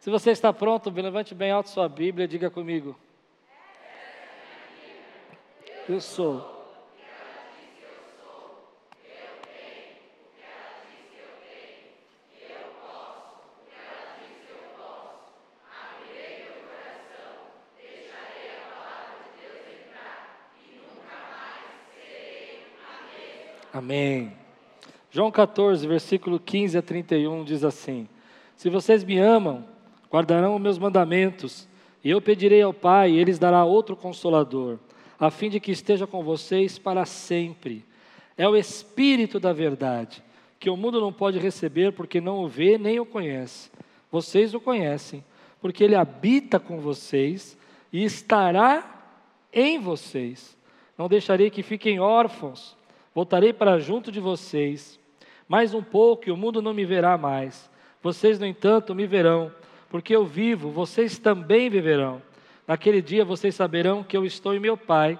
Se você está pronto, levante bem alto sua Bíblia e diga comigo. Eu sou. Amém. João 14, versículo 15 a 31 diz assim: Se vocês me amam, guardarão os meus mandamentos, e eu pedirei ao Pai, e ele lhes dará outro consolador a fim de que esteja com vocês para sempre. É o Espírito da verdade, que o mundo não pode receber porque não o vê nem o conhece. Vocês o conhecem, porque ele habita com vocês e estará em vocês. Não deixarei que fiquem órfãos, voltarei para junto de vocês. Mais um pouco e o mundo não me verá mais. Vocês, no entanto, me verão, porque eu vivo, vocês também viverão. Naquele dia vocês saberão que eu estou em meu Pai,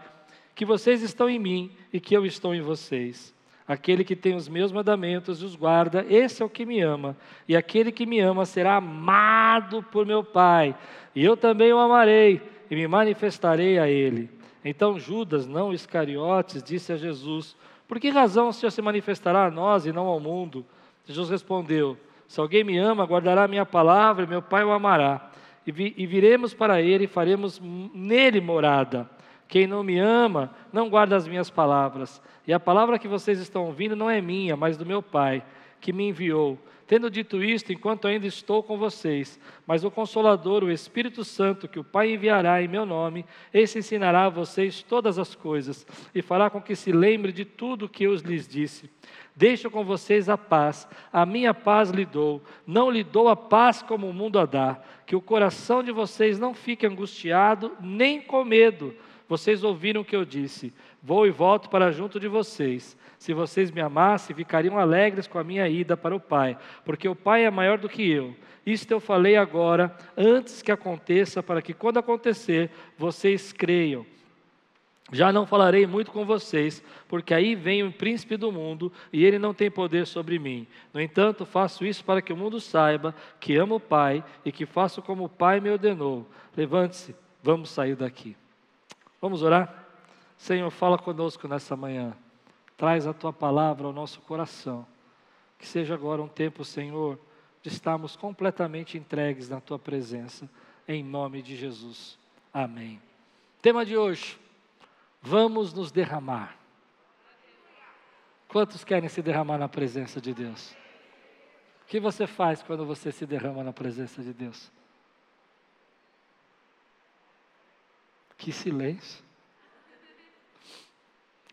que vocês estão em mim e que eu estou em vocês. Aquele que tem os meus mandamentos e os guarda, esse é o que me ama. E aquele que me ama será amado por meu Pai. E eu também o amarei e me manifestarei a ele. Então Judas, não Iscariotes, disse a Jesus: Por que razão o Senhor se manifestará a nós e não ao mundo? Jesus respondeu: Se alguém me ama, guardará a minha palavra e meu Pai o amará e, vi, e viremos para ele e faremos nele morada. Quem não me ama, não guarda as minhas palavras. E a palavra que vocês estão ouvindo não é minha, mas do meu Pai, que me enviou. Tendo dito isto, enquanto ainda estou com vocês, mas o Consolador, o Espírito Santo, que o Pai enviará em meu nome, esse ensinará a vocês todas as coisas e fará com que se lembre de tudo o que eu lhes disse. Deixo com vocês a paz, a minha paz lhe dou, não lhe dou a paz como o mundo a dá, que o coração de vocês não fique angustiado, nem com medo. Vocês ouviram o que eu disse, vou e volto para junto de vocês. Se vocês me amassem, ficariam alegres com a minha ida para o Pai, porque o Pai é maior do que eu. Isto eu falei agora, antes que aconteça, para que quando acontecer, vocês creiam. Já não falarei muito com vocês, porque aí vem o príncipe do mundo e ele não tem poder sobre mim. No entanto, faço isso para que o mundo saiba que amo o Pai e que faço como o Pai me ordenou. Levante-se, vamos sair daqui. Vamos orar? Senhor, fala conosco nessa manhã. Traz a tua palavra ao nosso coração. Que seja agora um tempo, Senhor, de estarmos completamente entregues na tua presença, em nome de Jesus. Amém. Tema de hoje Vamos nos derramar. Quantos querem se derramar na presença de Deus? O que você faz quando você se derrama na presença de Deus? Que silêncio.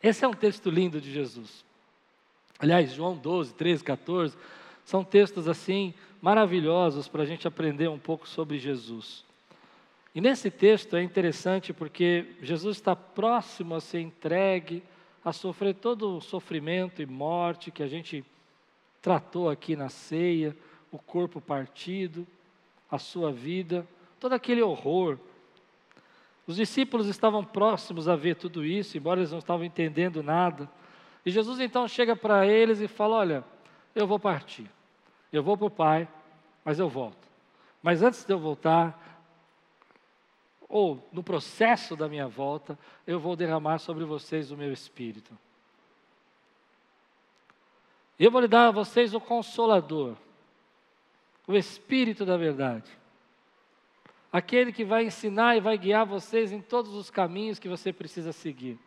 Esse é um texto lindo de Jesus. Aliás, João 12, 13, 14, são textos assim maravilhosos para a gente aprender um pouco sobre Jesus. E nesse texto é interessante porque Jesus está próximo a ser entregue, a sofrer todo o sofrimento e morte que a gente tratou aqui na ceia, o corpo partido, a sua vida, todo aquele horror. Os discípulos estavam próximos a ver tudo isso, embora eles não estavam entendendo nada. E Jesus então chega para eles e fala: Olha, eu vou partir, eu vou para o Pai, mas eu volto. Mas antes de eu voltar, ou no processo da minha volta, eu vou derramar sobre vocês o meu espírito. Eu vou lhe dar a vocês o consolador, o espírito da verdade. Aquele que vai ensinar e vai guiar vocês em todos os caminhos que você precisa seguir.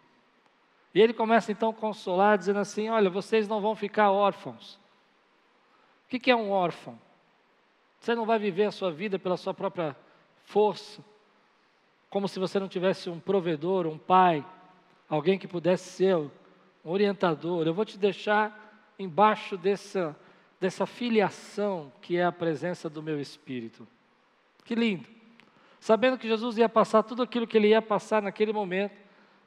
E ele começa então a consolar, dizendo assim: Olha, vocês não vão ficar órfãos. O que é um órfão? Você não vai viver a sua vida pela sua própria força como se você não tivesse um provedor, um pai, alguém que pudesse ser um orientador. Eu vou te deixar embaixo dessa, dessa filiação que é a presença do meu Espírito. Que lindo! Sabendo que Jesus ia passar tudo aquilo que ele ia passar naquele momento,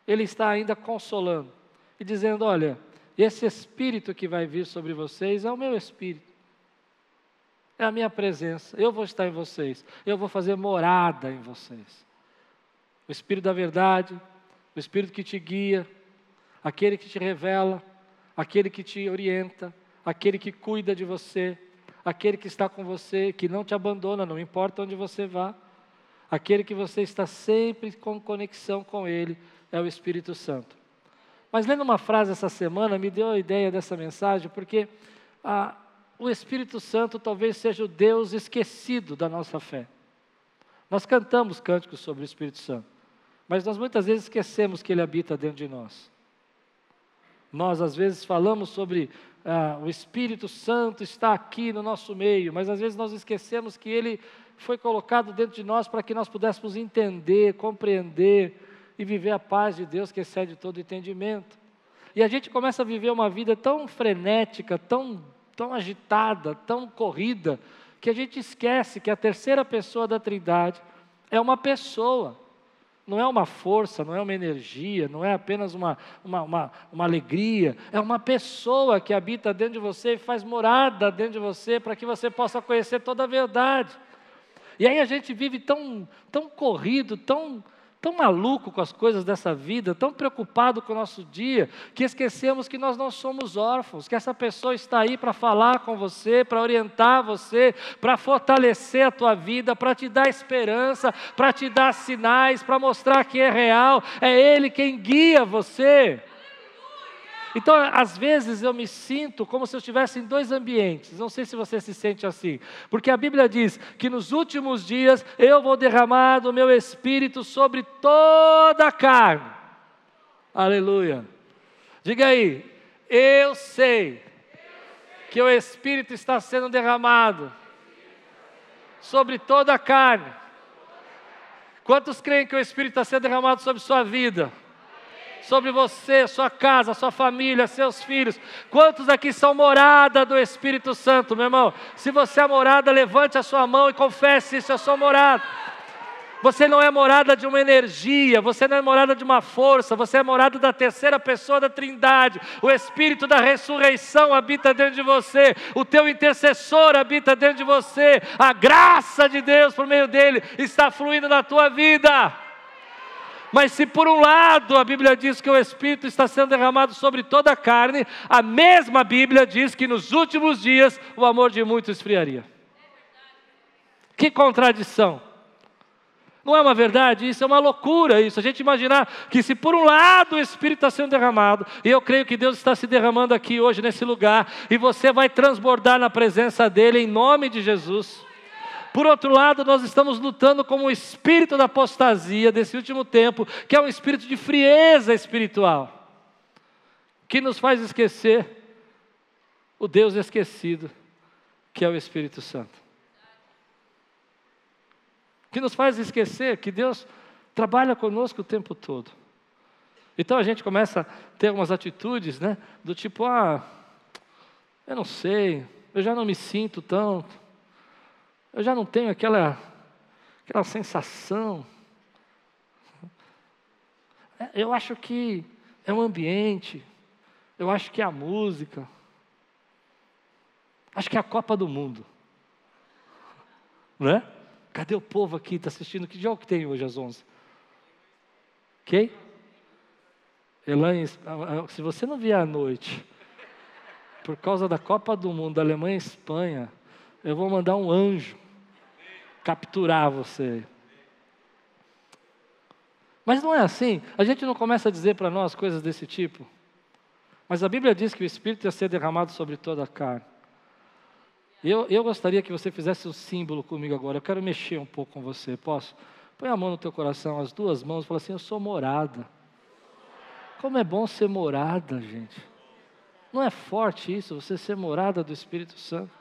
ele está ainda consolando e dizendo: Olha, esse Espírito que vai vir sobre vocês é o meu Espírito. É a minha presença, eu vou estar em vocês, eu vou fazer morada em vocês o Espírito da verdade, o Espírito que te guia, aquele que te revela, aquele que te orienta, aquele que cuida de você, aquele que está com você, que não te abandona, não importa onde você vá. Aquele que você está sempre com conexão com Ele é o Espírito Santo. Mas lendo uma frase essa semana, me deu a ideia dessa mensagem, porque ah, o Espírito Santo talvez seja o Deus esquecido da nossa fé. Nós cantamos cânticos sobre o Espírito Santo, mas nós muitas vezes esquecemos que Ele habita dentro de nós. Nós, às vezes, falamos sobre ah, o Espírito Santo está aqui no nosso meio, mas às vezes nós esquecemos que Ele foi colocado dentro de nós para que nós pudéssemos entender, compreender e viver a paz de Deus que excede todo entendimento. E a gente começa a viver uma vida tão frenética, tão, tão agitada, tão corrida, que a gente esquece que a terceira pessoa da Trindade é uma pessoa não é uma força, não é uma energia, não é apenas uma, uma, uma, uma, alegria, é uma pessoa que habita dentro de você e faz morada dentro de você para que você possa conhecer toda a verdade. E aí a gente vive tão, tão corrido, tão, tão maluco com as coisas dessa vida, tão preocupado com o nosso dia, que esquecemos que nós não somos órfãos, que essa pessoa está aí para falar com você, para orientar você, para fortalecer a tua vida, para te dar esperança, para te dar sinais, para mostrar que é real, é Ele quem guia você. Então, às vezes eu me sinto como se eu estivesse em dois ambientes. Não sei se você se sente assim. Porque a Bíblia diz que nos últimos dias eu vou derramar do meu espírito sobre toda a carne. Aleluia. Diga aí, eu sei que o espírito está sendo derramado sobre toda a carne. Quantos creem que o espírito está sendo derramado sobre sua vida? Sobre você, sua casa, sua família, seus filhos. Quantos aqui são morada do Espírito Santo, meu irmão? Se você é morada, levante a sua mão e confesse isso, eu sou morada. Você não é morada de uma energia, você não é morada de uma força, você é morada da terceira pessoa da Trindade. O Espírito da ressurreição habita dentro de você, o teu intercessor habita dentro de você, a graça de Deus por meio dele está fluindo na tua vida. Mas se por um lado a Bíblia diz que o Espírito está sendo derramado sobre toda a carne, a mesma Bíblia diz que nos últimos dias o amor de muitos esfriaria. Que contradição! Não é uma verdade? Isso é uma loucura isso. A gente imaginar que se por um lado o Espírito está sendo derramado, e eu creio que Deus está se derramando aqui hoje nesse lugar, e você vai transbordar na presença dEle em nome de Jesus. Por outro lado, nós estamos lutando com o espírito da apostasia desse último tempo, que é um espírito de frieza espiritual, que nos faz esquecer o Deus esquecido, que é o Espírito Santo. Que nos faz esquecer que Deus trabalha conosco o tempo todo. Então a gente começa a ter algumas atitudes, né? Do tipo, ah, eu não sei, eu já não me sinto tanto. Eu já não tenho aquela, aquela sensação. É, eu acho que é o ambiente, eu acho que é a música, acho que é a Copa do Mundo. Não é? Cadê o povo aqui? Está assistindo? Que jogo que tem hoje às 11? Quem? Elaine, ah, ah, se você não vier à noite, por causa da Copa do Mundo, da Alemanha e Espanha, eu vou mandar um anjo capturar você. Mas não é assim. A gente não começa a dizer para nós coisas desse tipo. Mas a Bíblia diz que o Espírito ia ser derramado sobre toda a carne. Eu, eu gostaria que você fizesse um símbolo comigo agora. Eu quero mexer um pouco com você. Posso? Põe a mão no teu coração, as duas mãos, e fala assim: Eu sou morada. Como é bom ser morada, gente. Não é forte isso, você ser morada do Espírito Santo?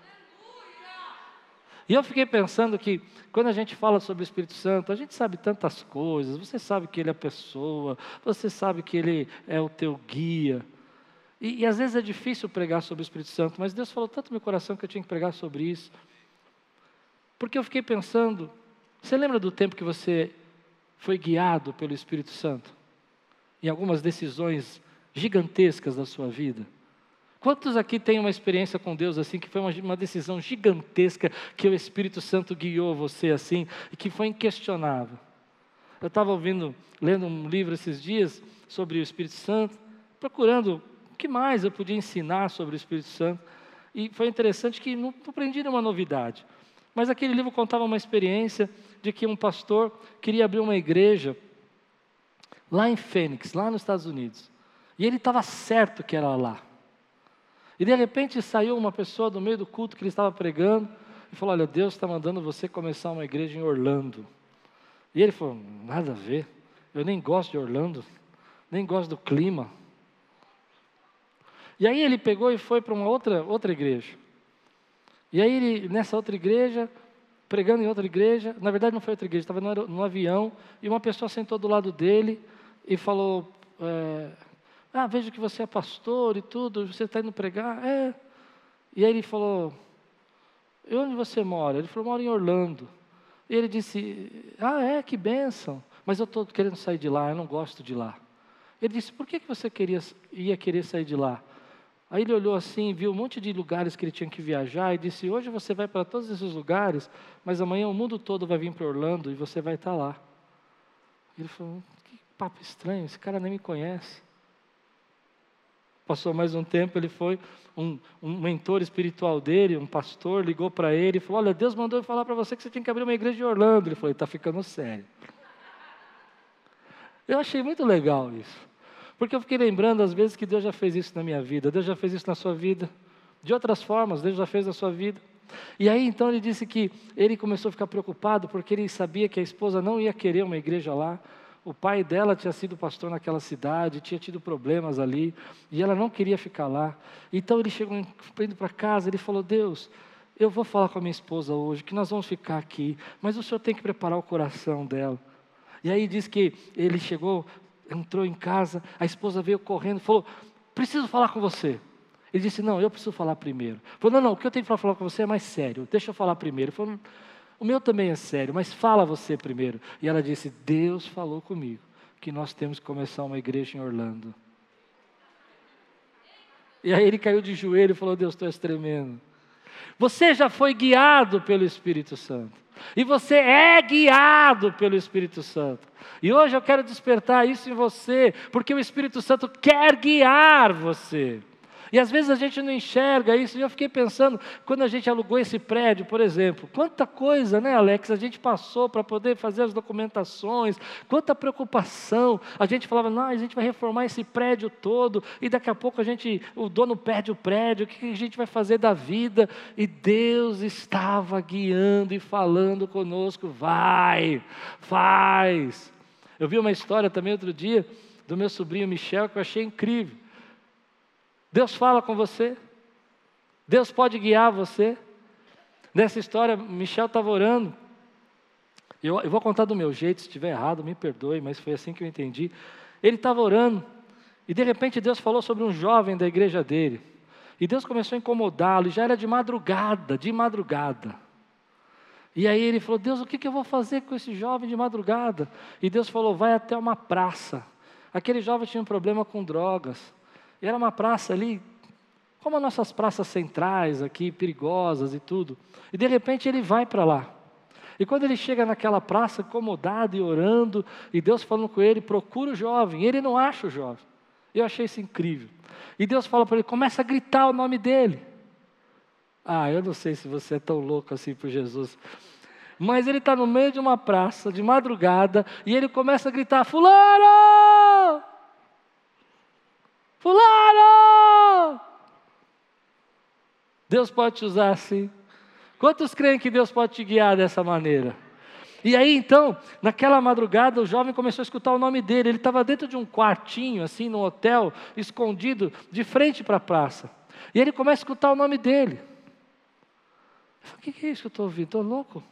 E eu fiquei pensando que quando a gente fala sobre o Espírito Santo, a gente sabe tantas coisas. Você sabe que ele é a pessoa, você sabe que ele é o teu guia. E, e às vezes é difícil pregar sobre o Espírito Santo, mas Deus falou tanto no meu coração que eu tinha que pregar sobre isso. Porque eu fiquei pensando, você lembra do tempo que você foi guiado pelo Espírito Santo? Em algumas decisões gigantescas da sua vida? Quantos aqui têm uma experiência com Deus assim, que foi uma, uma, decisão gigantesca, que o Espírito Santo guiou você assim, e que foi inquestionável? Eu estava ouvindo, lendo um livro esses dias sobre o Espírito Santo, procurando o que mais eu podia ensinar sobre o Espírito Santo. E foi interessante que não aprendi nenhuma novidade. Mas aquele livro contava uma experiência de que um pastor queria abrir uma igreja lá em Fênix, lá nos Estados Unidos. E ele estava certo que era lá. E de repente saiu uma pessoa do meio do culto que ele estava pregando e falou: Olha, Deus está mandando você começar uma igreja em Orlando. E ele falou: Nada a ver, eu nem gosto de Orlando, nem gosto do clima. E aí ele pegou e foi para uma outra, outra igreja. E aí ele, nessa outra igreja, pregando em outra igreja, na verdade não foi outra igreja, estava no, avião, e uma pessoa sentou do lado dele e falou, é, ah, vejo que você é pastor e tudo, você está indo pregar? É. E aí ele falou, e onde você mora? Ele falou, moro em Orlando. E ele disse, ah, é, que bênção, mas eu estou querendo sair de lá, eu não gosto de lá. Ele disse, por que, que você queria, ia querer sair de lá? Aí ele olhou assim, viu um monte de lugares que ele tinha que viajar e disse: Hoje você vai para todos esses lugares, mas amanhã o mundo todo vai vir para Orlando e você vai estar lá. Ele falou: Que papo estranho, esse cara nem me conhece. Passou mais um tempo, ele foi, um, um mentor espiritual dele, um pastor, ligou para ele e falou: Olha, Deus mandou eu falar para você que você tinha que abrir uma igreja em Orlando. Ele falou: Está ficando sério. Eu achei muito legal isso. Porque eu fiquei lembrando às vezes que Deus já fez isso na minha vida, Deus já fez isso na sua vida, de outras formas, Deus já fez na sua vida. E aí então ele disse que ele começou a ficar preocupado porque ele sabia que a esposa não ia querer uma igreja lá. O pai dela tinha sido pastor naquela cidade, tinha tido problemas ali, e ela não queria ficar lá. Então ele chegou indo para casa, ele falou: Deus, eu vou falar com a minha esposa hoje, que nós vamos ficar aqui, mas o senhor tem que preparar o coração dela. E aí diz que ele chegou entrou em casa, a esposa veio correndo falou: Preciso falar com você. Ele disse: Não, eu preciso falar primeiro. Falou: Não, não, o que eu tenho para falar com você é mais sério, deixa eu falar primeiro. Ele falou: O meu também é sério, mas fala você primeiro. E ela disse: Deus falou comigo que nós temos que começar uma igreja em Orlando. E aí ele caiu de joelho e falou: Deus, tu és tremendo. Você já foi guiado pelo Espírito Santo. E você é guiado pelo Espírito Santo. E hoje eu quero despertar isso em você, porque o Espírito Santo quer guiar você. E às vezes a gente não enxerga isso. E eu fiquei pensando, quando a gente alugou esse prédio, por exemplo, quanta coisa, né, Alex, a gente passou para poder fazer as documentações, quanta preocupação. A gente falava, não, a gente vai reformar esse prédio todo, e daqui a pouco a gente, o dono perde o prédio, o que a gente vai fazer da vida? E Deus estava guiando e falando conosco, vai, faz. Eu vi uma história também outro dia do meu sobrinho Michel que eu achei incrível. Deus fala com você. Deus pode guiar você. Nessa história, Michel estava orando. Eu, eu, vou contar do meu jeito, se estiver errado, me perdoe, mas foi assim que eu entendi. Ele estava orando, e de repente Deus falou sobre um jovem da igreja dele. E Deus começou a incomodá-lo, e já era de madrugada, de madrugada. E aí ele falou: Deus, o que, que eu vou fazer com esse jovem de madrugada? E Deus falou: vai até uma praça. Aquele jovem tinha um problema com drogas. E era uma praça ali, como as nossas praças centrais aqui, perigosas e tudo. E de repente ele vai para lá. E quando ele chega naquela praça, acomodado e orando, e Deus falando com ele, procura o jovem. Ele não acha o jovem. Eu achei isso incrível. E Deus fala para ele, começa a gritar o nome dele. Ah, eu não sei se você é tão louco assim por Jesus. Mas ele está no meio de uma praça, de madrugada, e ele começa a gritar: Fulano! Fulano! Deus pode te usar assim. Quantos creem que Deus pode te guiar dessa maneira? E aí então, naquela madrugada, o jovem começou a escutar o nome dele. Ele estava dentro de um quartinho, assim, no hotel, escondido, de frente para a praça. E ele começa a escutar o nome dele. Eu falei, o que é isso que eu estou ouvindo? Estou louco?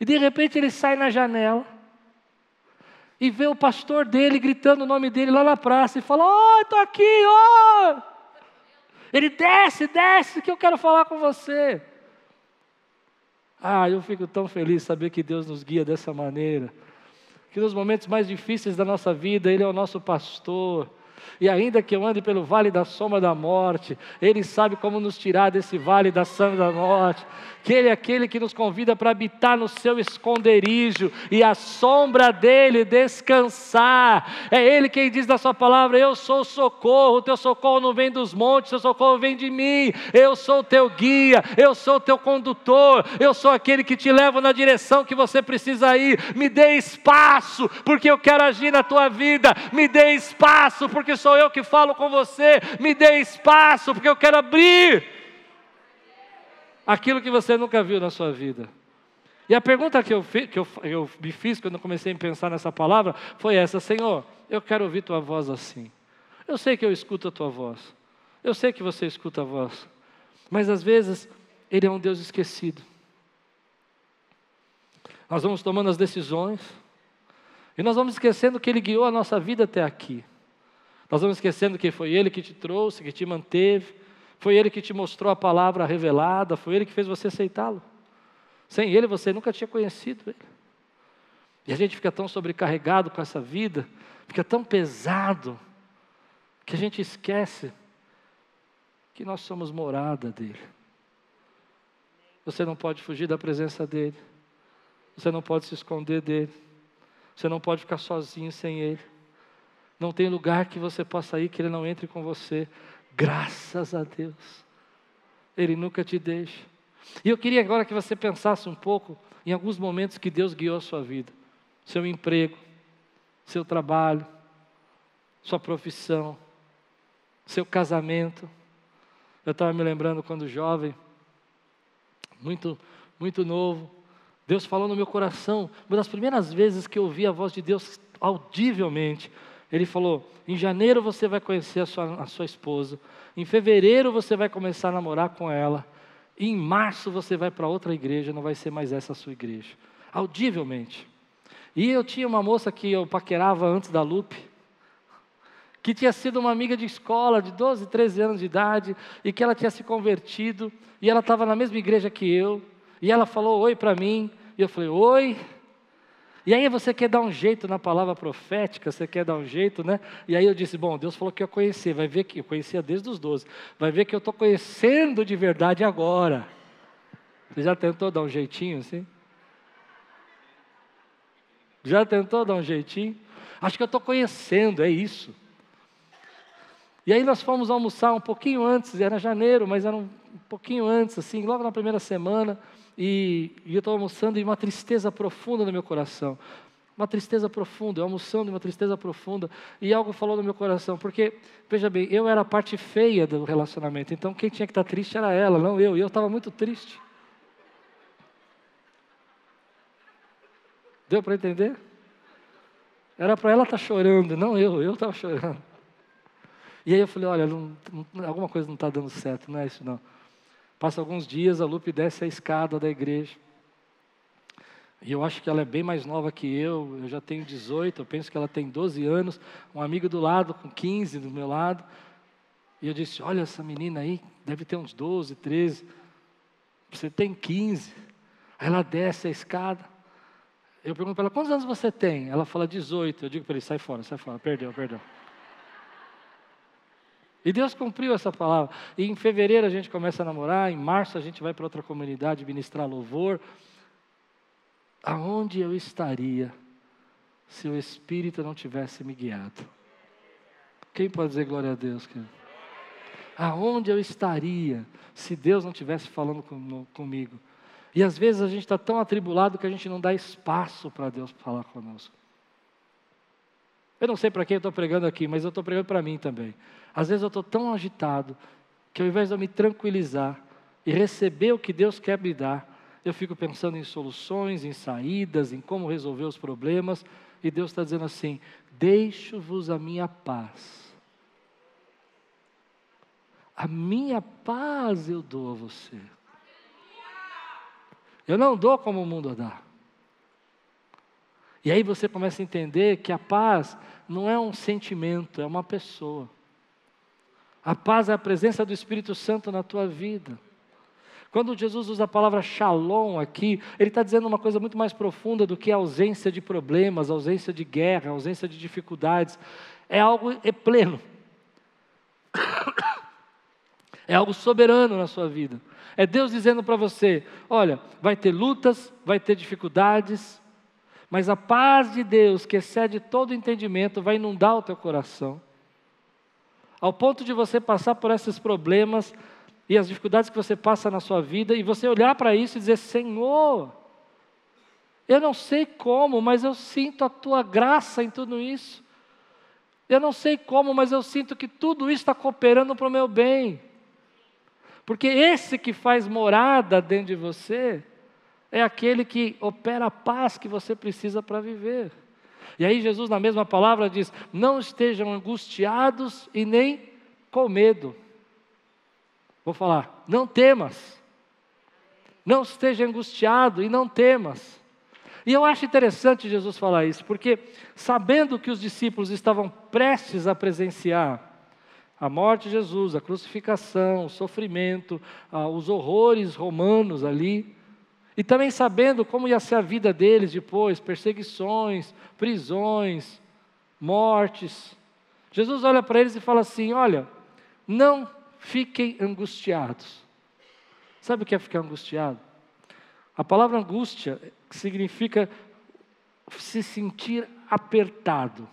E de repente ele sai na janela e vê o pastor dele gritando o nome dele lá na praça e fala: oh, estou aqui! Oh! Ele desce, desce, que eu quero falar com você. Ah, eu fico tão feliz saber que Deus nos guia dessa maneira. Que nos momentos mais difíceis da nossa vida, Ele é o nosso pastor. E ainda que eu ande pelo vale da sombra da morte, Ele sabe como nos tirar desse vale da sombra da morte. Que Ele é aquele que nos convida para habitar no seu esconderijo e a sombra dele descansar. É Ele quem diz da Sua palavra: Eu sou o socorro, o teu socorro não vem dos montes, o teu socorro vem de mim. Eu sou o teu guia, eu sou o teu condutor, eu sou aquele que te leva na direção que você precisa ir. Me dê espaço, porque eu quero agir na tua vida. Me dê espaço, porque sou eu que falo com você. Me dê espaço, porque eu quero abrir aquilo que você nunca viu na sua vida. E a pergunta que eu, que eu, eu me fiz quando comecei a pensar nessa palavra foi essa: Senhor, eu quero ouvir tua voz assim. Eu sei que eu escuto a tua voz. Eu sei que você escuta a voz. Mas às vezes, Ele é um Deus esquecido. Nós vamos tomando as decisões. E nós vamos esquecendo que Ele guiou a nossa vida até aqui. Nós vamos esquecendo que foi Ele que te trouxe, que te manteve, foi Ele que te mostrou a palavra revelada, foi Ele que fez você aceitá-lo. Sem Ele você nunca tinha conhecido Ele. E a gente fica tão sobrecarregado com essa vida, fica tão pesado, que a gente esquece que nós somos morada dEle. Você não pode fugir da presença dEle, você não pode se esconder dEle, você não pode ficar sozinho sem Ele. Não tem lugar que você possa ir que Ele não entre com você. Graças a Deus. Ele nunca te deixa. E eu queria agora que você pensasse um pouco em alguns momentos que Deus guiou a sua vida. Seu emprego, seu trabalho, sua profissão, seu casamento. Eu estava me lembrando quando jovem, muito, muito novo, Deus falou no meu coração, uma das primeiras vezes que eu ouvi a voz de Deus audivelmente, ele falou: em janeiro você vai conhecer a sua, a sua esposa, em fevereiro você vai começar a namorar com ela, e em março você vai para outra igreja, não vai ser mais essa a sua igreja. Audivelmente. E eu tinha uma moça que eu paquerava antes da Lupe, que tinha sido uma amiga de escola de 12, 13 anos de idade, e que ela tinha se convertido, e ela estava na mesma igreja que eu, e ela falou oi para mim, e eu falei, oi, e aí você quer dar um jeito na palavra profética, você quer dar um jeito, né? E aí eu disse, bom, Deus falou que eu conhecia, vai ver que eu conhecia desde os 12, vai ver que eu estou conhecendo de verdade agora. Você já tentou dar um jeitinho assim? Já tentou dar um jeitinho? Acho que eu estou conhecendo, é isso. E aí nós fomos almoçar um pouquinho antes, era janeiro, mas era um pouquinho antes, assim, logo na primeira semana. E, e eu estava almoçando e uma tristeza profunda no meu coração. Uma tristeza profunda, eu almoçando uma tristeza profunda. E algo falou no meu coração, porque, veja bem, eu era a parte feia do relacionamento, então quem tinha que estar triste era ela, não eu. E eu estava muito triste. Deu para entender? Era para ela estar tá chorando, não eu, eu estava chorando. E aí eu falei, olha, não, não, alguma coisa não está dando certo, não é isso não. Passa alguns dias, a Lupe desce a escada da igreja. E eu acho que ela é bem mais nova que eu, eu já tenho 18, eu penso que ela tem 12 anos, um amigo do lado com 15 do meu lado. E eu disse: Olha, essa menina aí deve ter uns 12, 13. Você tem 15. Aí ela desce a escada. Eu pergunto para ela: Quantos anos você tem? Ela fala 18. Eu digo para ele: Sai fora, sai fora, perdeu, perdeu. E Deus cumpriu essa palavra. E em fevereiro a gente começa a namorar, em março a gente vai para outra comunidade ministrar louvor. Aonde eu estaria se o Espírito não tivesse me guiado? Quem pode dizer glória a Deus? Querido? Aonde eu estaria se Deus não tivesse falando com, comigo? E às vezes a gente está tão atribulado que a gente não dá espaço para Deus falar conosco. Eu não sei para quem eu estou pregando aqui, mas eu estou pregando para mim também. Às vezes eu estou tão agitado que ao invés de eu me tranquilizar e receber o que Deus quer me dar, eu fico pensando em soluções, em saídas, em como resolver os problemas, e Deus está dizendo assim: deixo-vos a minha paz. A minha paz eu dou a você. Eu não dou como o mundo dá. E aí você começa a entender que a paz não é um sentimento, é uma pessoa. A paz é a presença do Espírito Santo na tua vida. Quando Jesus usa a palavra shalom aqui, ele está dizendo uma coisa muito mais profunda do que a ausência de problemas, ausência de guerra, ausência de dificuldades. É algo é pleno, É algo soberano na sua vida. É Deus dizendo para você: olha, vai ter lutas, vai ter dificuldades, mas a paz de Deus, que excede todo entendimento, vai inundar o teu coração. Ao ponto de você passar por esses problemas e as dificuldades que você passa na sua vida e você olhar para isso e dizer: Senhor, eu não sei como, mas eu sinto a tua graça em tudo isso. Eu não sei como, mas eu sinto que tudo isso está cooperando para o meu bem. Porque esse que faz morada dentro de você é aquele que opera a paz que você precisa para viver. E aí Jesus, na mesma palavra, diz: Não estejam angustiados e nem com medo. Vou falar, não temas. Não esteja angustiado e não temas. E eu acho interessante Jesus falar isso, porque sabendo que os discípulos estavam prestes a presenciar a morte de Jesus, a crucificação, o sofrimento, os horrores romanos ali, e também sabendo como ia ser a vida deles depois perseguições, prisões, mortes. Jesus olha para eles e fala assim: Olha, não fiquem angustiados. Sabe o que é ficar angustiado? A palavra angústia significa se sentir apertado.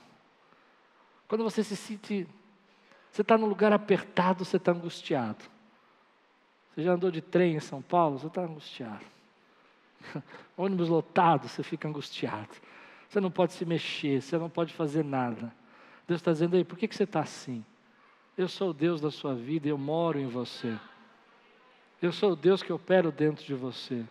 Quando você se sente, você está num lugar apertado, você está angustiado. Você já andou de trem em São Paulo, você está angustiado. Ônibus lotado, você fica angustiado. Você não pode se mexer, você não pode fazer nada. Deus está dizendo aí, por que, que você está assim? Eu sou o Deus da sua vida, eu moro em você. Eu sou o Deus que opero dentro de você.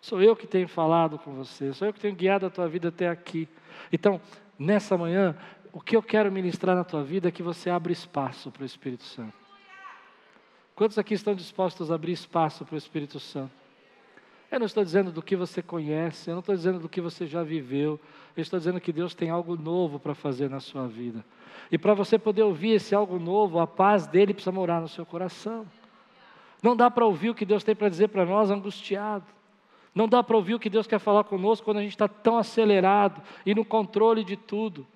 Sou eu que tenho falado com você, sou eu que tenho guiado a tua vida até aqui. Então, nessa manhã, o que eu quero ministrar na tua vida é que você abra espaço para o Espírito Santo. Quantos aqui estão dispostos a abrir espaço para o Espírito Santo? Eu não estou dizendo do que você conhece, eu não estou dizendo do que você já viveu, eu estou dizendo que Deus tem algo novo para fazer na sua vida. E para você poder ouvir esse algo novo, a paz dele precisa morar no seu coração. Não dá para ouvir o que Deus tem para dizer para nós angustiado. Não dá para ouvir o que Deus quer falar conosco quando a gente está tão acelerado e no controle de tudo.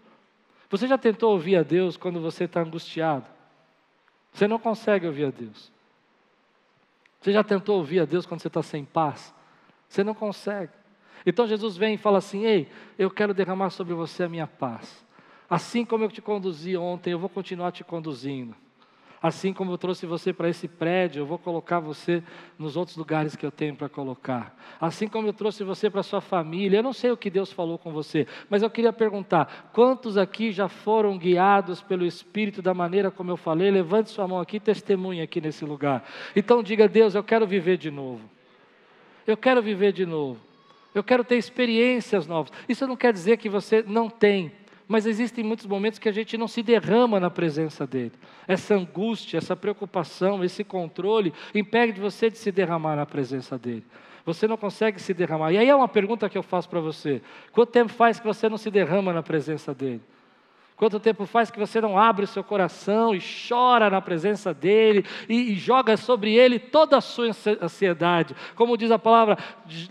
Você já tentou ouvir a Deus quando você está angustiado? Você não consegue ouvir a Deus. Você já tentou ouvir a Deus quando você está sem paz? Você não consegue. Então Jesus vem e fala assim: Ei, eu quero derramar sobre você a minha paz. Assim como eu te conduzi ontem, eu vou continuar te conduzindo. Assim como eu trouxe você para esse prédio, eu vou colocar você nos outros lugares que eu tenho para colocar. Assim como eu trouxe você para sua família, eu não sei o que Deus falou com você, mas eu queria perguntar: quantos aqui já foram guiados pelo Espírito da maneira como eu falei? Levante sua mão aqui, testemunhe aqui nesse lugar. Então diga: Deus, eu quero viver de novo. Eu quero viver de novo. Eu quero ter experiências novas. Isso não quer dizer que você não tem mas existem muitos momentos que a gente não se derrama na presença dele. Essa angústia, essa preocupação, esse controle impede você de se derramar na presença dele. Você não consegue se derramar. E aí é uma pergunta que eu faço para você: quanto tempo faz que você não se derrama na presença dele? Quanto tempo faz que você não abre o seu coração e chora na presença dele e, e, joga sobre ele toda a sua ansiedade? Como diz a palavra,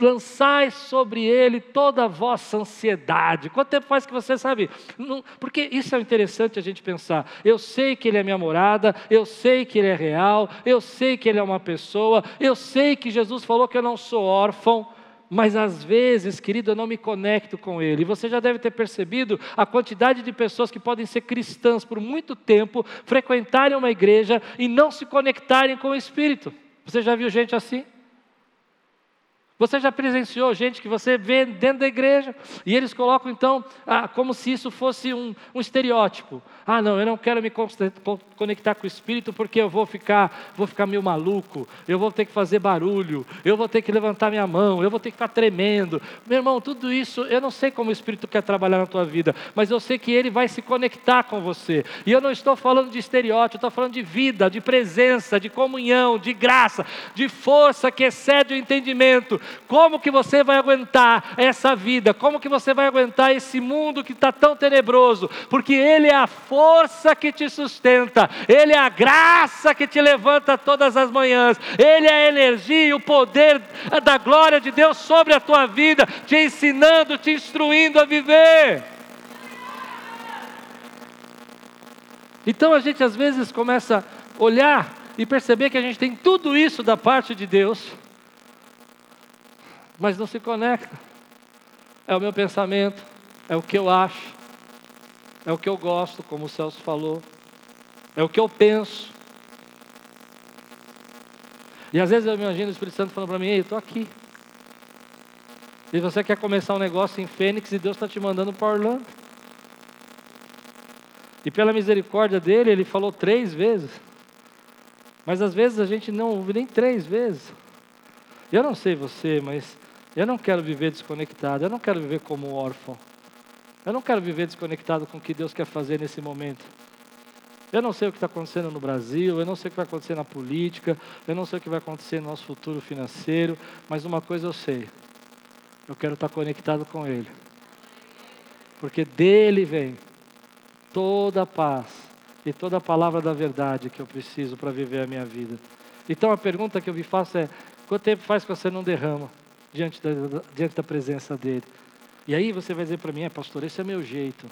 lançai sobre ele toda a vossa ansiedade. Quanto tempo faz que você sabe? Não, porque isso é interessante a gente pensar. Eu sei que ele é minha morada, eu sei que ele é real, eu sei que ele é uma pessoa, eu sei que Jesus falou que eu não sou órfão mas às vezes, querido, eu não me conecto com Ele. Você já deve ter percebido a quantidade de pessoas que podem ser cristãs por muito tempo, frequentarem uma igreja e não se conectarem com o Espírito. Você já viu gente assim? Você já presenciou gente que você vê dentro da igreja e eles colocam então ah, como se isso fosse um, um, estereótipo. Ah, não, eu não quero me conectar com o Espírito porque eu vou ficar, vou ficar meio maluco, eu vou ter que fazer barulho, eu vou ter que levantar minha mão, eu vou ter que ficar tremendo. Meu irmão, tudo isso, eu não sei como o Espírito quer trabalhar na tua vida, mas eu sei que ele vai se conectar com você. E eu não estou falando de estereótipo, estou falando de vida, de presença, de comunhão, de graça, de força que excede o entendimento como que você vai aguentar essa vida? Como que você vai aguentar esse mundo que está tão tenebroso? Porque Ele é a que te sustenta, Ele é a graça que te levanta todas as manhãs, Ele é a energia e o poder da glória de Deus sobre a tua vida, te ensinando, te instruindo a viver. Então a gente às vezes começa a olhar e perceber que a gente tem tudo isso da parte de Deus, mas não se conecta. É o meu pensamento, é o que eu acho, é o que eu gosto, como o Celso falou, é o que eu penso. E às vezes eu imagino o Espírito Santo falando para mim: Ei, estou aqui. E você quer começar um negócio em Fênix e Deus está te mandando para Orlando. E pela misericórdia dele, ele falou três vezes. Mas às vezes a gente não ouve nem três vezes. Eu não sei você, mas eu não quero viver desconectado. Eu não quero viver como órfão. Eu não quero viver desconectado com o que Deus quer fazer nesse momento. Eu não sei o que está acontecendo no Brasil, eu não sei o que vai acontecer na política, eu não sei o que vai acontecer no nosso futuro financeiro, mas uma coisa eu sei: eu quero estar conectado com Ele. Porque dele vem toda a paz e toda a palavra da verdade que eu preciso para viver a minha vida. Então a pergunta que eu me faço é: quanto tempo faz que você não derrama diante da, diante da presença dele? E aí você vai dizer para mim: é, pastor, esse é meu jeito.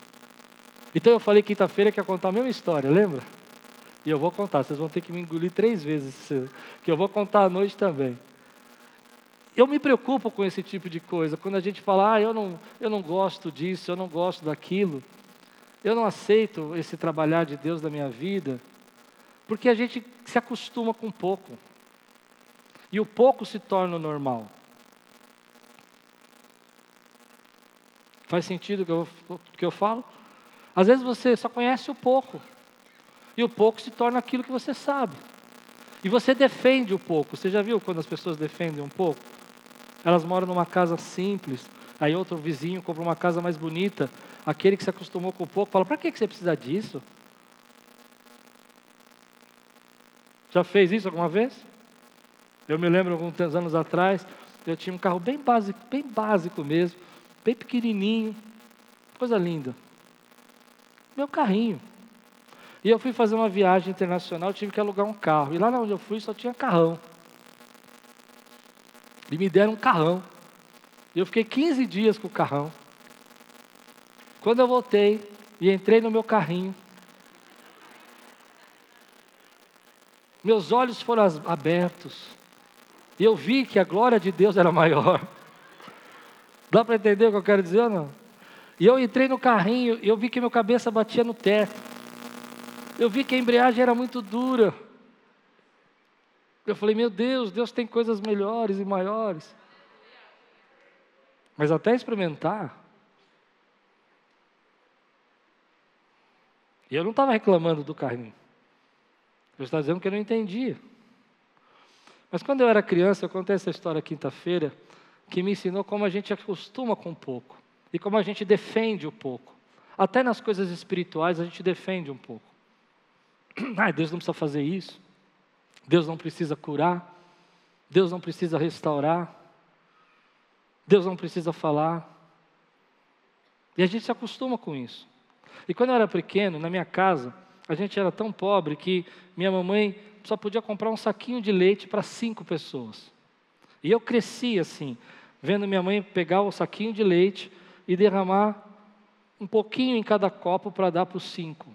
Então eu falei quinta-feira que ia contar a mesma história, lembra? E eu vou contar, vocês vão ter que me engolir três vezes, que eu vou contar à noite também. Eu me preocupo com esse tipo de coisa, quando a gente fala, ah, eu não, eu não gosto disso, eu não gosto daquilo, eu não aceito esse trabalhar de Deus na minha vida, porque a gente se acostuma com pouco, e o pouco se torna normal. Faz sentido o que eu, que eu falo? Às vezes você só conhece o pouco. E o pouco se torna aquilo que você sabe. E você defende o pouco. Você já viu quando as pessoas defendem um pouco? Elas moram numa casa simples. Aí outro vizinho compra uma casa mais bonita. Aquele que se acostumou com o pouco fala: para que você precisa disso? Já fez isso alguma vez? Eu me lembro alguns anos atrás, eu tinha um carro bem básico, bem básico mesmo, bem pequenininho, coisa linda meu carrinho. E eu fui fazer uma viagem internacional, tive que alugar um carro. E lá onde eu fui só tinha carrão. E me deram um carrão. E eu fiquei 15 dias com o carrão. Quando eu voltei e entrei no meu carrinho, meus olhos foram abertos. E eu vi que a glória de Deus era maior. Dá para entender o que eu quero dizer ou não? E eu entrei no carrinho e eu vi que minha cabeça batia no teto. Eu vi que a embreagem era muito dura. Eu falei, meu Deus, Deus tem coisas melhores e maiores. Mas até experimentar. E eu não estava reclamando do carrinho. Eu estava dizendo que eu não entendia. Mas quando eu era criança, eu contei essa história quinta-feira, que me ensinou como a gente acostuma com pouco e como a gente defende um pouco. Até nas coisas espirituais a gente defende um pouco. Ah, Deus não precisa fazer isso. Deus não precisa curar. Deus não precisa restaurar. Deus não precisa falar. E a gente se acostuma com isso. E quando eu era pequeno, na minha casa, a gente era tão pobre que minha mamãe só podia comprar um saquinho de leite para cinco pessoas. E eu cresci assim, vendo minha mãe pegar o saquinho de leite e derramar um pouquinho em cada copo para dar para os cinco.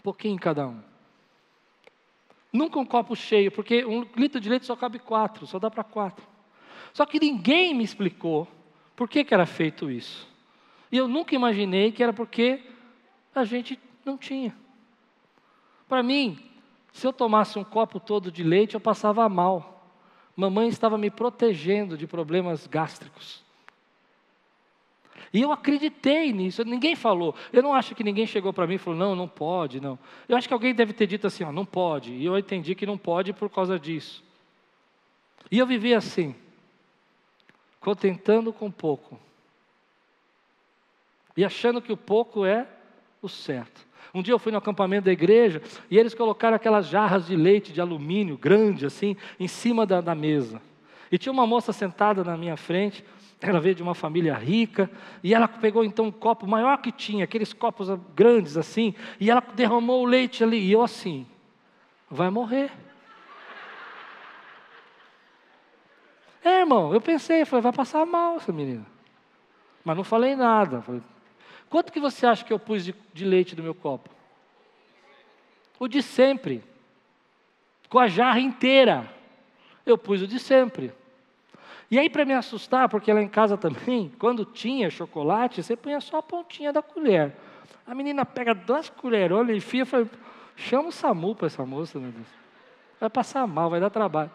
Um pouquinho em cada um. Nunca um copo cheio, porque um litro de leite só cabe quatro, só dá para quatro. Só que ninguém me explicou por que, que era feito isso. E eu nunca imaginei que era porque a gente não tinha. Para mim, se eu tomasse um copo todo de leite, eu passava mal. Mamãe estava me protegendo de problemas gástricos. E eu acreditei nisso, ninguém falou. Eu não acho que ninguém chegou para mim e falou, não, não pode, não. Eu acho que alguém deve ter dito assim, ó, não pode. E eu entendi que não pode por causa disso. E eu vivi assim, contentando com pouco. E achando que o pouco é o certo. Um dia eu fui no acampamento da igreja e eles colocaram aquelas jarras de leite de alumínio grande assim em cima da, da mesa. E tinha uma moça sentada na minha frente ela veio de uma família rica e ela pegou então um copo maior que tinha, aqueles copos grandes assim, e ela derramou o leite ali. E eu assim, vai morrer. É, irmão, eu pensei, falei, vai passar mal essa menina. Mas não falei nada. Falei, quanto que você acha que eu pus de, de leite no meu copo? O de sempre, com a jarra inteira. Eu pus o de sempre. E aí, para me assustar, porque lá em casa também, quando tinha chocolate, você punha só a pontinha da colher. A menina pega duas colheronas, enfia e fala: chama o SAMU para essa moça, meu Deus. Vai passar mal, vai dar trabalho.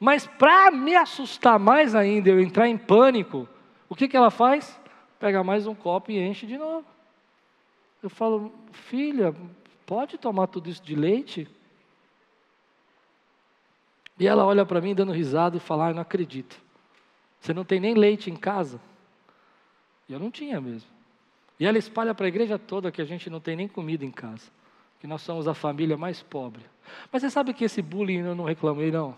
Mas para me assustar mais ainda, eu entrar em pânico, o que, que ela faz? Pega mais um copo e enche de novo. Eu falo, filha, pode tomar tudo isso de leite? E ela olha para mim dando risada e fala: ah, não acredito. Você não tem nem leite em casa? E eu não tinha mesmo. E ela espalha para a igreja toda que a gente não tem nem comida em casa, que nós somos a família mais pobre. Mas você sabe que esse bullying eu não reclamei, não?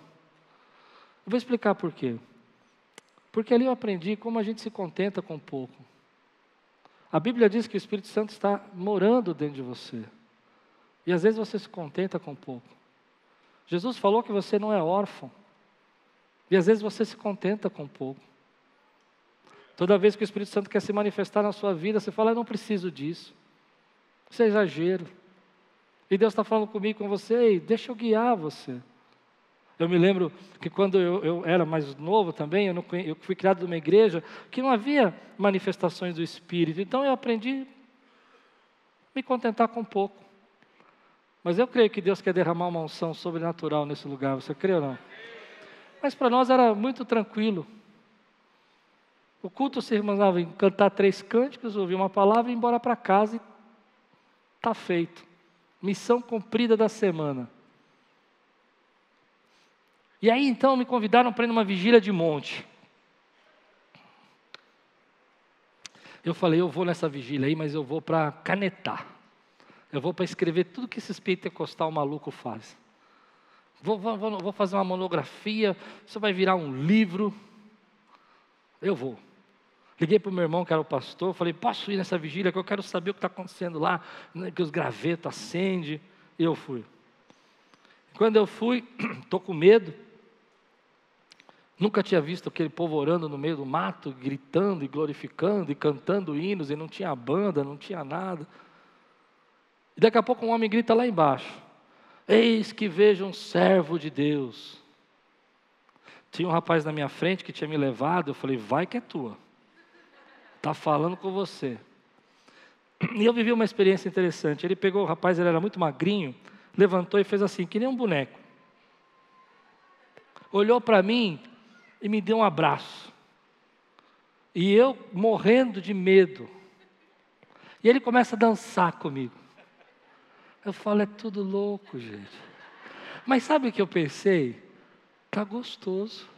Eu vou explicar por quê. Porque ali eu aprendi como a gente se contenta com pouco. A Bíblia diz que o Espírito Santo está morando dentro de você. E às vezes você se contenta com pouco. Jesus falou que você não é órfão. E às vezes você se contenta com pouco. Toda vez que o Espírito Santo quer se manifestar na sua vida, você fala: Eu não preciso disso. Isso é exagero. E Deus está falando comigo, com você, Ei, deixa eu guiar você. Eu me lembro que quando eu, eu era mais novo também, eu, não, eu, fui criado numa igreja que não havia manifestações do Espírito. Então eu aprendi a me contentar com pouco. Mas eu creio que Deus quer derramar uma unção sobrenatural nesse lugar. Você crê ou não? Mas para nós era muito tranquilo. O culto se irmanava em cantar três cânticos, ouvir uma palavra e ir embora para casa e está feito. Missão cumprida da semana. E aí então me convidaram para ir numa vigília de monte. Eu falei, eu vou nessa vigília aí, mas eu vou para canetar. Eu vou para escrever tudo que esses pentecostal maluco faz. Vou, vou, vou fazer uma monografia, isso vai virar um livro. Eu vou. Liguei para o meu irmão, que era o pastor, falei, posso ir nessa vigília, que eu quero saber o que está acontecendo lá, né, que os gravetos acendem. E eu fui. Quando eu fui, estou com medo. Nunca tinha visto aquele povo orando no meio do mato, gritando e glorificando e cantando hinos, e não tinha banda, não tinha nada. E daqui a pouco um homem grita lá embaixo: Eis que vejo um servo de Deus. Tinha um rapaz na minha frente que tinha me levado, eu falei, vai que é tua. Está falando com você. E eu vivi uma experiência interessante. Ele pegou o rapaz, ele era muito magrinho, levantou e fez assim, que nem um boneco. Olhou para mim e me deu um abraço. E eu morrendo de medo. E ele começa a dançar comigo. Eu falo, é tudo louco, gente. Mas sabe o que eu pensei? Tá gostoso.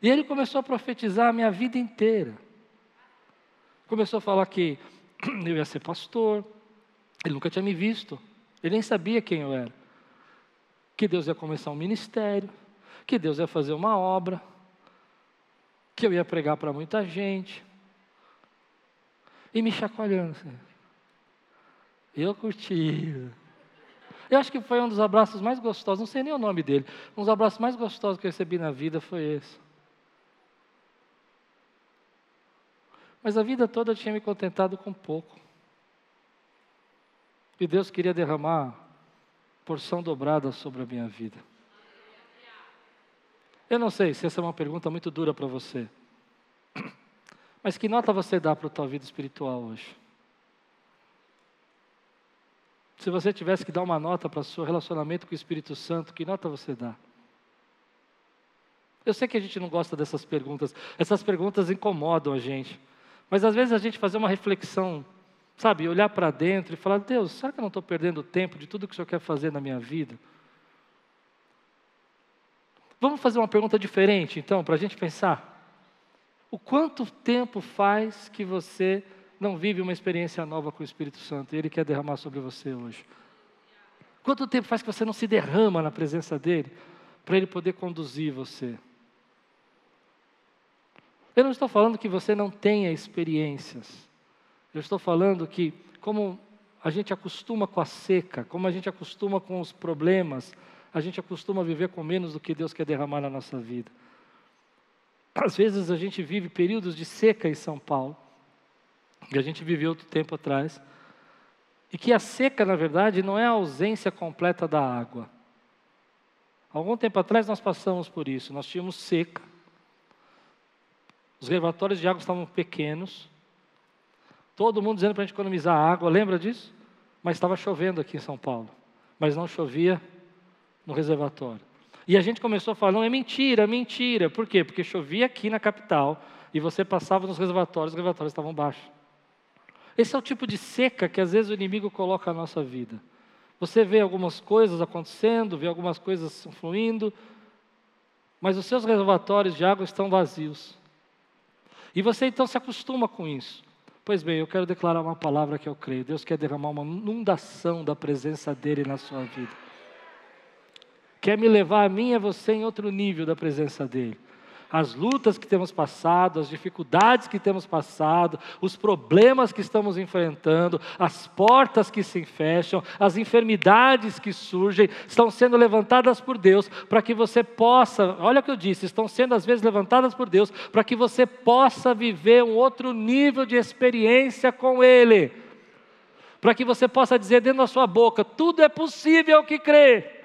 E ele começou a profetizar a minha vida inteira. Começou a falar que eu ia ser pastor. Ele nunca tinha me visto. Ele nem sabia quem eu era. Que Deus ia começar um ministério. Que Deus ia fazer uma obra. Que eu ia pregar para muita gente. E me chacoalhando. Assim. Eu curti. Eu acho que foi um dos abraços mais gostosos, não sei nem o nome dele. Um dos abraços mais gostosos que eu recebi na vida foi esse. Mas a vida toda eu tinha me contentado com pouco. E Deus queria derramar porção dobrada sobre a minha vida. Eu não sei se essa é uma pergunta muito dura para você. Mas que nota você dá para a tua vida espiritual hoje? Se você tivesse que dar uma nota para o seu relacionamento com o Espírito Santo, que nota você dá? Eu sei que a gente não gosta dessas perguntas, essas perguntas incomodam a gente. Mas às vezes a gente fazer uma reflexão, sabe, olhar para dentro e falar: Deus, será que eu não estou perdendo tempo de tudo que o Senhor quer fazer na minha vida? Vamos fazer uma pergunta diferente, então, para a gente pensar. O quanto tempo faz que você não vive uma experiência nova com o Espírito Santo e Ele quer derramar sobre você hoje? Quanto tempo faz que você não se derrama na presença dEle para Ele poder conduzir você? Eu não estou falando que você não tenha experiências. Eu estou falando que, como a gente acostuma com a seca, como a gente acostuma com os problemas, a gente acostuma viver com menos do que Deus quer derramar na nossa vida. Às vezes a gente vive períodos de seca em São Paulo. E a gente viveu outro tempo atrás. E que a seca, na verdade, não é a ausência completa da água. Algum tempo atrás nós passamos por isso, nós tínhamos seca. Os reservatórios de água estavam pequenos. Todo mundo dizendo para a gente economizar água, lembra disso? Mas estava chovendo aqui em São Paulo. Mas não chovia no reservatório. E a gente começou a falar, não, é mentira, é mentira. Por quê? Porque chovia aqui na capital e você passava nos reservatórios, os reservatórios estavam baixos. Esse é o tipo de seca que às vezes o inimigo coloca na nossa vida. Você vê algumas coisas acontecendo, vê algumas coisas fluindo, mas os seus reservatórios de água estão vazios. E você então se acostuma com isso. Pois bem, eu quero declarar uma palavra que eu creio. Deus quer derramar uma inundação da presença dEle na sua vida. Quer me levar a mim e a você em outro nível da presença dEle as lutas que temos passado, as dificuldades que temos passado, os problemas que estamos enfrentando, as portas que se fecham, as enfermidades que surgem, estão sendo levantadas por Deus para que você possa, olha o que eu disse, estão sendo às vezes levantadas por Deus para que você possa viver um outro nível de experiência com Ele. Para que você possa dizer dentro da sua boca: tudo é possível que crê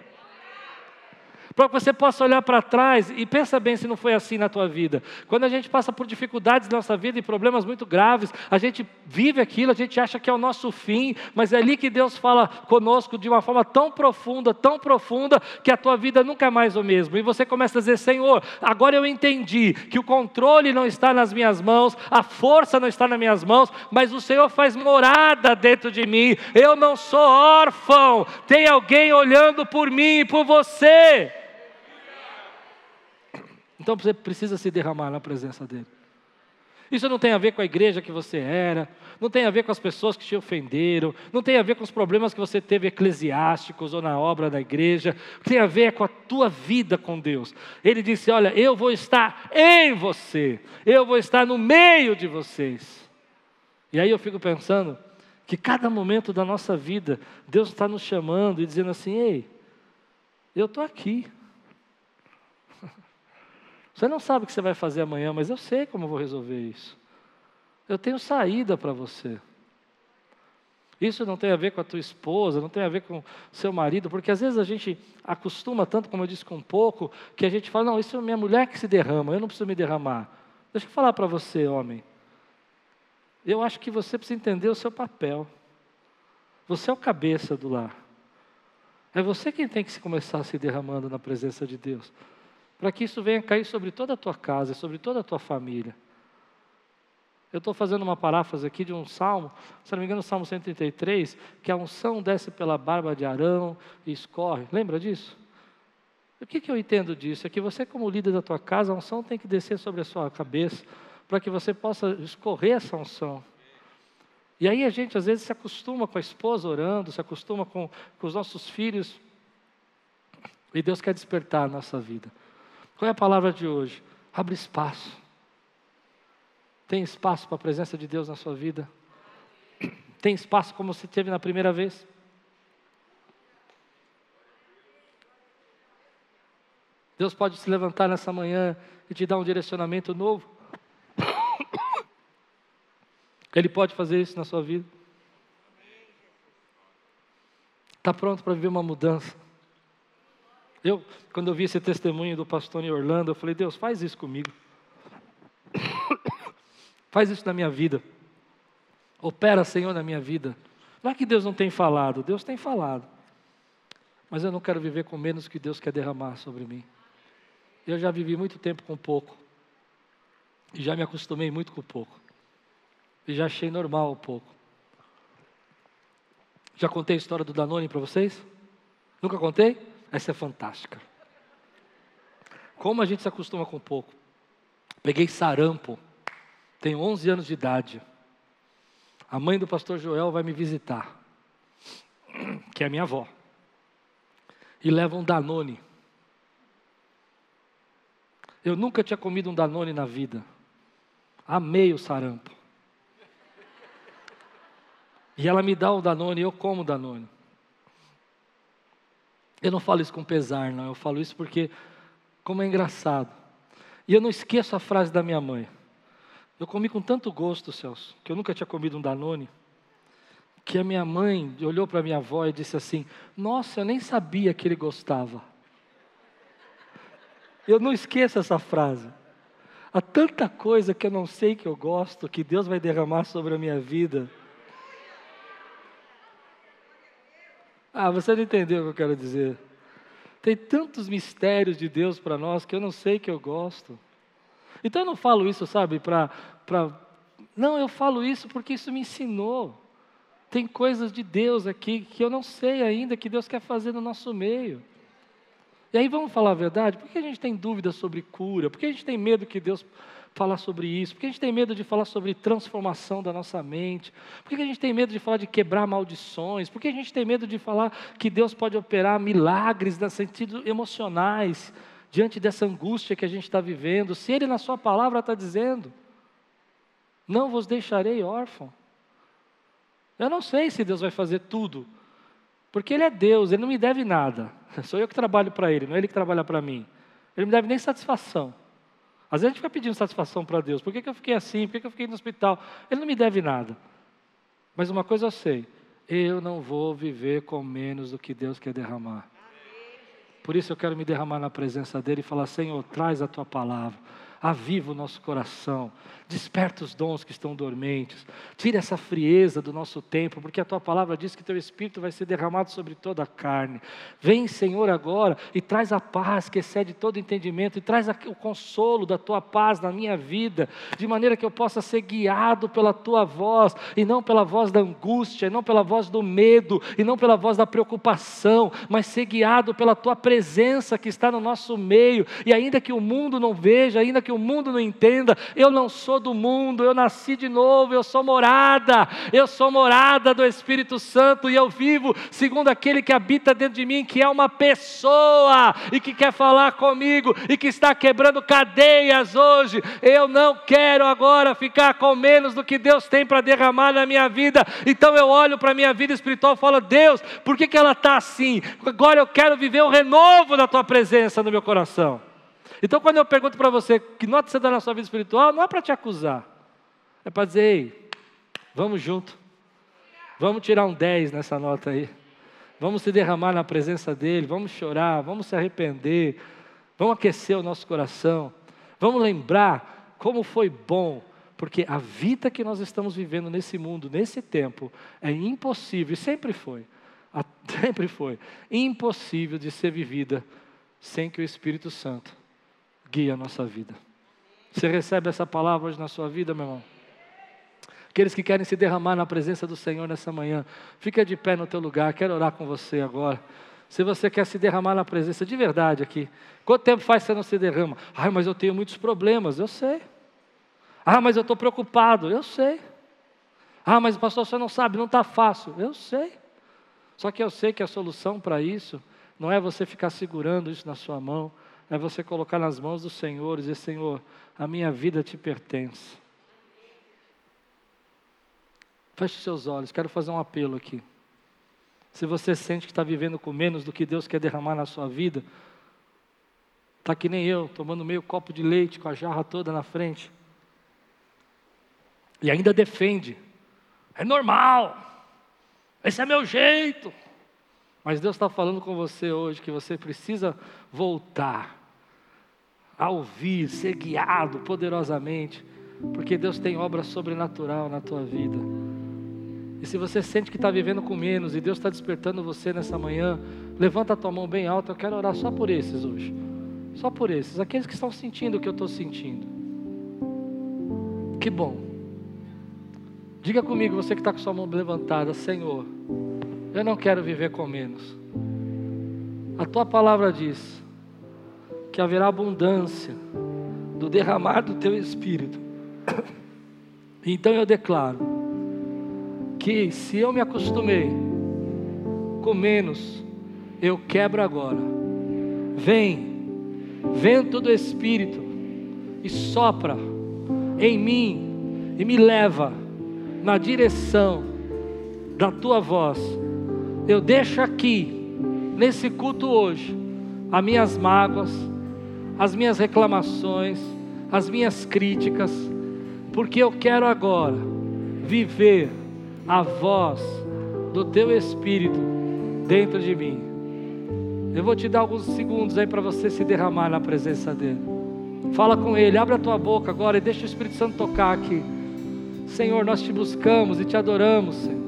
para que você possa olhar para trás e pensa bem se não foi assim na tua vida. Quando a gente passa por dificuldades na nossa vida e problemas muito graves, a gente vive aquilo, a gente acha que é o nosso fim, mas é ali que Deus fala conosco de uma forma tão profunda, tão profunda, que a tua vida nunca é mais o mesmo. E você começa a dizer: Senhor, agora eu entendi que o controle não está nas minhas mãos, a força não está nas minhas mãos, mas o Senhor faz morada dentro de mim. Eu não sou órfão, tem alguém olhando por mim e por você. Então você precisa se derramar na presença dele. Isso não tem a ver com a igreja que você era, não tem a ver com as pessoas que te ofenderam, não tem a ver com os problemas que você teve eclesiásticos ou na obra da igreja, tem a ver com a tua vida com Deus. Ele disse: Olha, eu vou estar em você, eu vou estar no meio de vocês. E aí eu fico pensando que cada momento da nossa vida, Deus está nos chamando e dizendo assim: Ei, eu estou aqui. Você não sabe o que você vai fazer amanhã, mas eu sei como eu vou resolver isso. Eu tenho saída para você. Isso não tem a ver com a tua esposa, não tem a ver com seu marido, porque às vezes a gente acostuma tanto, como eu disse, com pouco, que a gente fala, não, isso é minha mulher que se derrama, eu não preciso me derramar. Deixa eu falar para você, homem. Eu acho que você precisa entender o seu papel. Você é o cabeça do lar. É você quem tem que se começar se derramando na presença de Deus para que isso venha cair sobre toda a tua casa, sobre toda a tua família. Eu estou fazendo uma paráfrase aqui de um salmo, se não me engano, o salmo 133, que a unção desce pela barba de Arão e escorre. Lembra disso? O que, que eu entendo disso? É que você, como líder da tua casa, a unção tem que descer sobre a sua cabeça, para que você possa escorrer essa unção. E aí a gente às vezes se acostuma com a esposa orando, se acostuma com, com os nossos filhos, e Deus quer despertar a nossa vida. Qual é a palavra de hoje? Abre espaço. Tem espaço para a presença de Deus na sua vida? Tem espaço como você teve na primeira vez? Deus pode se levantar nessa manhã e te dar um direcionamento novo. Ele pode fazer isso na sua vida. Está pronto para viver uma mudança. Eu, quando eu vi esse testemunho do pastor em Orlando, eu falei, Deus, faz isso comigo. faz isso na minha vida. Opera, Senhor, na minha vida. Não é que Deus não tem falado, Deus tem falado. Mas eu não quero viver com menos que Deus quer derramar sobre mim. Eu já vivi muito tempo com pouco. E já me acostumei muito com pouco. E já achei normal o pouco. Já contei a história do Danone para vocês? Nunca contei? Essa é fantástica. Como a gente se acostuma com pouco. Peguei sarampo, tenho 11 anos de idade. A mãe do pastor Joel vai me visitar, que é minha avó. E leva um Danone. Eu nunca tinha comido um Danone na vida. Amei o sarampo. E ela me dá o Danone e eu como o Danone. Eu não falo isso com pesar, não. Eu falo isso porque, como é engraçado. E eu não esqueço a frase da minha mãe. Eu comi com tanto gosto, Celso, que eu nunca tinha comido um Danone. que a minha mãe olhou para minha avó e disse assim: Nossa, eu nem sabia que ele gostava. Eu não esqueço essa frase. Há tanta coisa que eu não sei que eu gosto, que Deus vai derramar sobre a minha vida. Ah, você não entendeu o que eu quero dizer. Tem tantos mistérios de Deus para nós que eu não sei que eu gosto. Então eu não falo isso, sabe, para. Pra... Não, eu falo isso porque isso me ensinou. Tem coisas de Deus aqui que eu não sei ainda que Deus quer fazer no nosso meio. E aí vamos falar a verdade? Por que a gente tem dúvidas sobre cura? Por que a gente tem medo que Deus falar sobre isso? Por que a gente tem medo de falar sobre transformação da nossa mente? Por que a gente tem medo de falar de quebrar maldições? Por que a gente tem medo de falar que Deus pode operar milagres no sentido emocionais diante dessa angústia que a gente está vivendo? Se Ele na Sua palavra está dizendo, não vos deixarei órfão. Eu não sei se Deus vai fazer tudo, porque Ele é Deus, Ele não me deve nada. Sou eu que trabalho para Ele, não é Ele que trabalha para mim. Ele não me deve nem satisfação. Às vezes a gente fica pedindo satisfação para Deus. Por que, que eu fiquei assim? Por que, que eu fiquei no hospital? Ele não me deve nada. Mas uma coisa eu sei: eu não vou viver com menos do que Deus quer derramar. Por isso eu quero me derramar na presença dEle e falar: Senhor, traz a tua palavra aviva o nosso coração, desperta os dons que estão dormentes, tira essa frieza do nosso tempo, porque a tua palavra diz que teu espírito vai ser derramado sobre toda a carne. Vem, Senhor, agora e traz a paz que excede todo entendimento, e traz o consolo da tua paz na minha vida, de maneira que eu possa ser guiado pela tua voz, e não pela voz da angústia, e não pela voz do medo, e não pela voz da preocupação, mas ser guiado pela tua presença que está no nosso meio, e ainda que o mundo não veja, ainda que que o mundo não entenda. Eu não sou do mundo, eu nasci de novo, eu sou morada, eu sou morada do Espírito Santo e eu vivo segundo aquele que habita dentro de mim, que é uma pessoa e que quer falar comigo e que está quebrando cadeias hoje. Eu não quero agora ficar com menos do que Deus tem para derramar na minha vida. Então eu olho para a minha vida espiritual e falo: Deus, por que, que ela está assim? Agora eu quero viver o renovo da tua presença no meu coração. Então, quando eu pergunto para você que nota você dá na sua vida espiritual, não é para te acusar, é para dizer: ei, vamos junto, vamos tirar um 10 nessa nota aí, vamos se derramar na presença dEle, vamos chorar, vamos se arrepender, vamos aquecer o nosso coração, vamos lembrar como foi bom, porque a vida que nós estamos vivendo nesse mundo, nesse tempo, é impossível, e sempre foi, sempre foi, impossível de ser vivida sem que o Espírito Santo guia a nossa vida. Você recebe essa palavra hoje na sua vida, meu irmão? Aqueles que querem se derramar na presença do Senhor nessa manhã, fica de pé no teu lugar, quero orar com você agora. Se você quer se derramar na presença de verdade aqui, quanto tempo faz que você não se derrama? Ah, mas eu tenho muitos problemas, eu sei. Ah, mas eu estou preocupado, eu sei. Ah, mas pastor, você não sabe, não está fácil, eu sei. Só que eu sei que a solução para isso não é você ficar segurando isso na sua mão, é você colocar nas mãos do Senhor e dizer: Senhor, a minha vida te pertence. Feche seus olhos, quero fazer um apelo aqui. Se você sente que está vivendo com menos do que Deus quer derramar na sua vida, está que nem eu, tomando meio copo de leite com a jarra toda na frente, e ainda defende, é normal, esse é meu jeito. Mas Deus está falando com você hoje que você precisa voltar a ouvir, ser guiado poderosamente, porque Deus tem obra sobrenatural na tua vida. E se você sente que está vivendo com menos e Deus está despertando você nessa manhã, levanta a tua mão bem alta. Eu quero orar só por esses hoje. Só por esses, aqueles que estão sentindo o que eu estou sentindo. Que bom. Diga comigo, você que está com sua mão levantada, Senhor, eu não quero viver com menos. A tua palavra diz que haverá abundância do derramar do teu espírito. Então eu declaro que se eu me acostumei com menos, eu quebro agora. Vem, vento do espírito, e sopra em mim e me leva na direção da tua voz. Eu deixo aqui, nesse culto hoje, as minhas mágoas, as minhas reclamações, as minhas críticas, porque eu quero agora viver a voz do teu espírito dentro de mim. Eu vou te dar alguns segundos aí para você se derramar na presença dele. Fala com ele, abre a tua boca agora e deixa o Espírito Santo tocar aqui. Senhor, nós te buscamos e te adoramos, Senhor.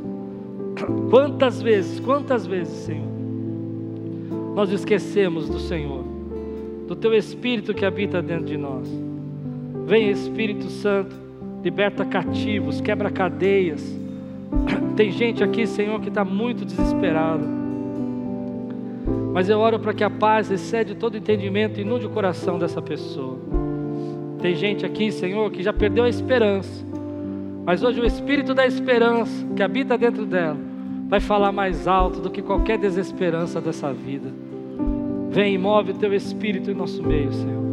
Quantas vezes, quantas vezes, Senhor, nós esquecemos do Senhor, do teu Espírito que habita dentro de nós. Vem Espírito Santo, liberta cativos, quebra cadeias. Tem gente aqui, Senhor, que está muito desesperado. Mas eu oro para que a paz excede todo entendimento e inunde o coração dessa pessoa. Tem gente aqui, Senhor, que já perdeu a esperança. Mas hoje o Espírito da esperança que habita dentro dela vai falar mais alto do que qualquer desesperança dessa vida. Vem e move o teu Espírito em nosso meio, Senhor.